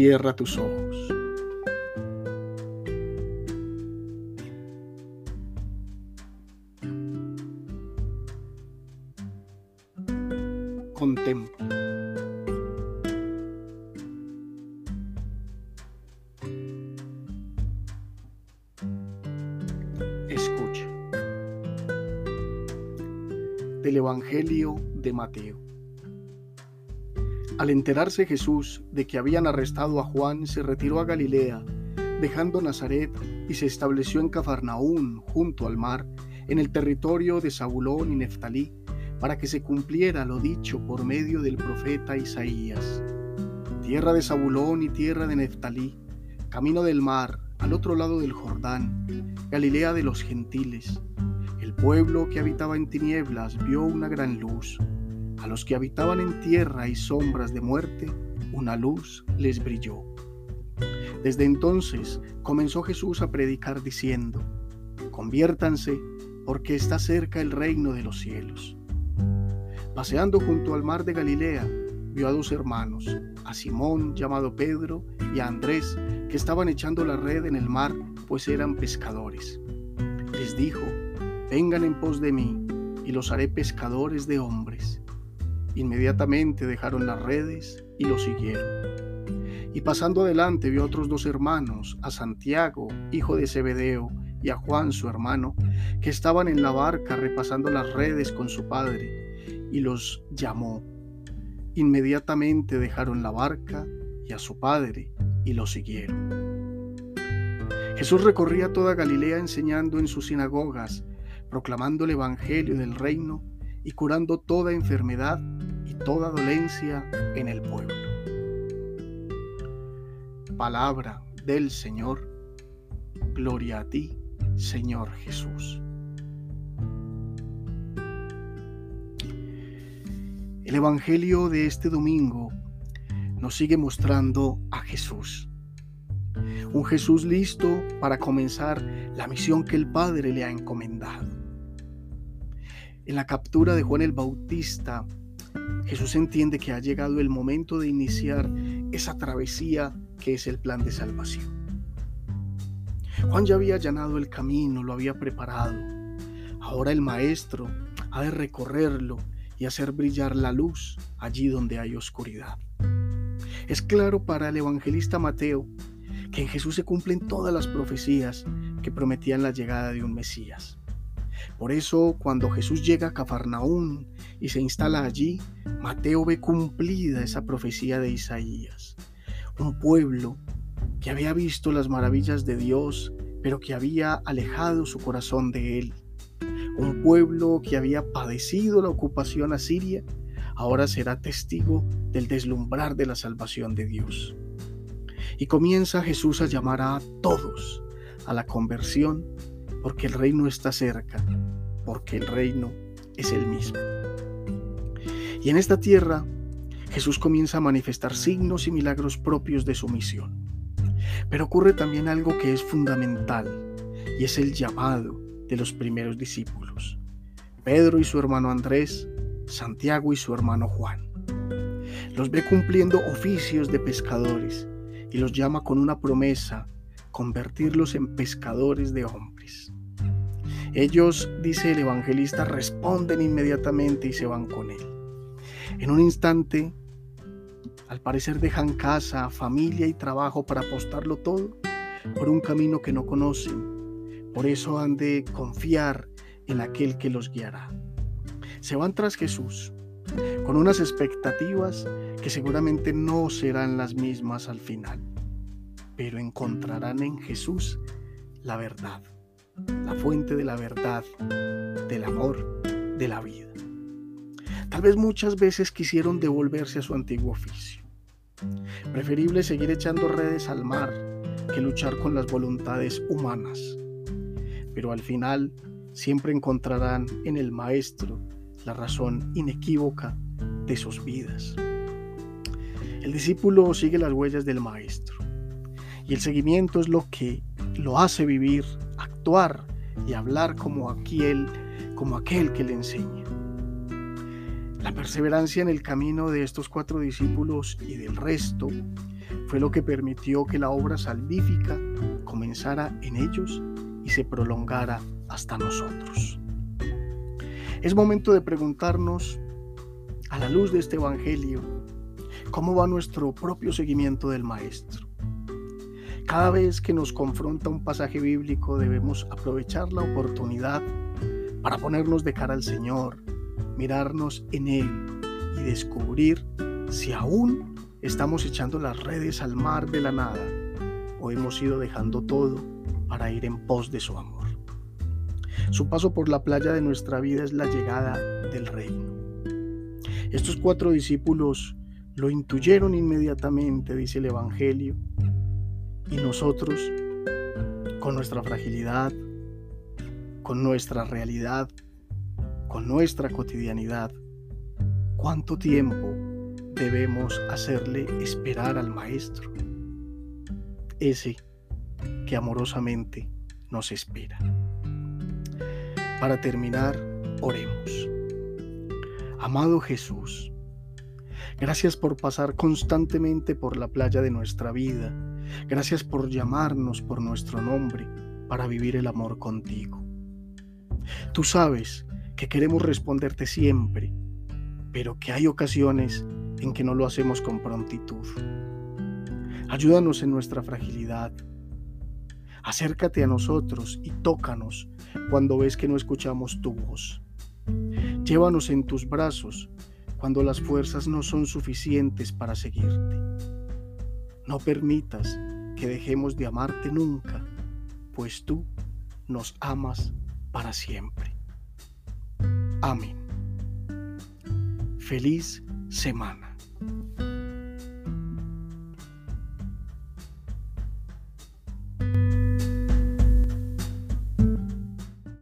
Cierra tus ojos. Contempla. Escucha. Del Evangelio de Mateo. Al enterarse Jesús de que habían arrestado a Juan, se retiró a Galilea, dejando Nazaret, y se estableció en Cafarnaún, junto al mar, en el territorio de Zabulón y Neftalí, para que se cumpliera lo dicho por medio del profeta Isaías. Tierra de Zabulón y tierra de Neftalí, camino del mar, al otro lado del Jordán, Galilea de los gentiles. El pueblo que habitaba en tinieblas vio una gran luz a los que habitaban en tierra y sombras de muerte, una luz les brilló. Desde entonces comenzó Jesús a predicar diciendo, conviértanse porque está cerca el reino de los cielos. Paseando junto al mar de Galilea, vio a dos hermanos, a Simón llamado Pedro y a Andrés, que estaban echando la red en el mar, pues eran pescadores. Les dijo, vengan en pos de mí, y los haré pescadores de hombres. Inmediatamente dejaron las redes y lo siguieron. Y pasando adelante vio a otros dos hermanos, a Santiago, hijo de Zebedeo, y a Juan, su hermano, que estaban en la barca repasando las redes con su padre, y los llamó. Inmediatamente dejaron la barca y a su padre, y lo siguieron. Jesús recorría toda Galilea enseñando en sus sinagogas, proclamando el Evangelio del reino y curando toda enfermedad y toda dolencia en el pueblo. Palabra del Señor. Gloria a ti, Señor Jesús. El Evangelio de este domingo nos sigue mostrando a Jesús. Un Jesús listo para comenzar la misión que el Padre le ha encomendado. En la captura de Juan el Bautista, Jesús entiende que ha llegado el momento de iniciar esa travesía que es el plan de salvación. Juan ya había allanado el camino, lo había preparado. Ahora el Maestro ha de recorrerlo y hacer brillar la luz allí donde hay oscuridad. Es claro para el evangelista Mateo que en Jesús se cumplen todas las profecías que prometían la llegada de un Mesías. Por eso, cuando Jesús llega a Cafarnaún y se instala allí, Mateo ve cumplida esa profecía de Isaías. Un pueblo que había visto las maravillas de Dios, pero que había alejado su corazón de él. Un pueblo que había padecido la ocupación asiria, ahora será testigo del deslumbrar de la salvación de Dios. Y comienza Jesús a llamar a todos a la conversión porque el reino está cerca, porque el reino es el mismo. Y en esta tierra Jesús comienza a manifestar signos y milagros propios de su misión. Pero ocurre también algo que es fundamental y es el llamado de los primeros discípulos. Pedro y su hermano Andrés, Santiago y su hermano Juan. Los ve cumpliendo oficios de pescadores y los llama con una promesa, convertirlos en pescadores de hombres. Ellos, dice el evangelista, responden inmediatamente y se van con él. En un instante, al parecer dejan casa, familia y trabajo para apostarlo todo por un camino que no conocen. Por eso han de confiar en aquel que los guiará. Se van tras Jesús con unas expectativas que seguramente no serán las mismas al final, pero encontrarán en Jesús la verdad la fuente de la verdad, del amor, de la vida. Tal vez muchas veces quisieron devolverse a su antiguo oficio. Preferible seguir echando redes al mar que luchar con las voluntades humanas. Pero al final siempre encontrarán en el Maestro la razón inequívoca de sus vidas. El discípulo sigue las huellas del Maestro y el seguimiento es lo que lo hace vivir actuar y hablar como aquel, como aquel que le enseña. La perseverancia en el camino de estos cuatro discípulos y del resto fue lo que permitió que la obra salvífica comenzara en ellos y se prolongara hasta nosotros. Es momento de preguntarnos, a la luz de este Evangelio, cómo va nuestro propio seguimiento del Maestro. Cada vez que nos confronta un pasaje bíblico debemos aprovechar la oportunidad para ponernos de cara al Señor, mirarnos en Él y descubrir si aún estamos echando las redes al mar de la nada o hemos ido dejando todo para ir en pos de su amor. Su paso por la playa de nuestra vida es la llegada del reino. Estos cuatro discípulos lo intuyeron inmediatamente, dice el Evangelio, y nosotros, con nuestra fragilidad, con nuestra realidad, con nuestra cotidianidad, ¿cuánto tiempo debemos hacerle esperar al Maestro? Ese que amorosamente nos espera. Para terminar, oremos. Amado Jesús, gracias por pasar constantemente por la playa de nuestra vida. Gracias por llamarnos por nuestro nombre para vivir el amor contigo. Tú sabes que queremos responderte siempre, pero que hay ocasiones en que no lo hacemos con prontitud. Ayúdanos en nuestra fragilidad. Acércate a nosotros y tócanos cuando ves que no escuchamos tu voz. Llévanos en tus brazos cuando las fuerzas no son suficientes para seguirte. No permitas que dejemos de amarte nunca, pues tú nos amas para siempre. Amén. Feliz semana.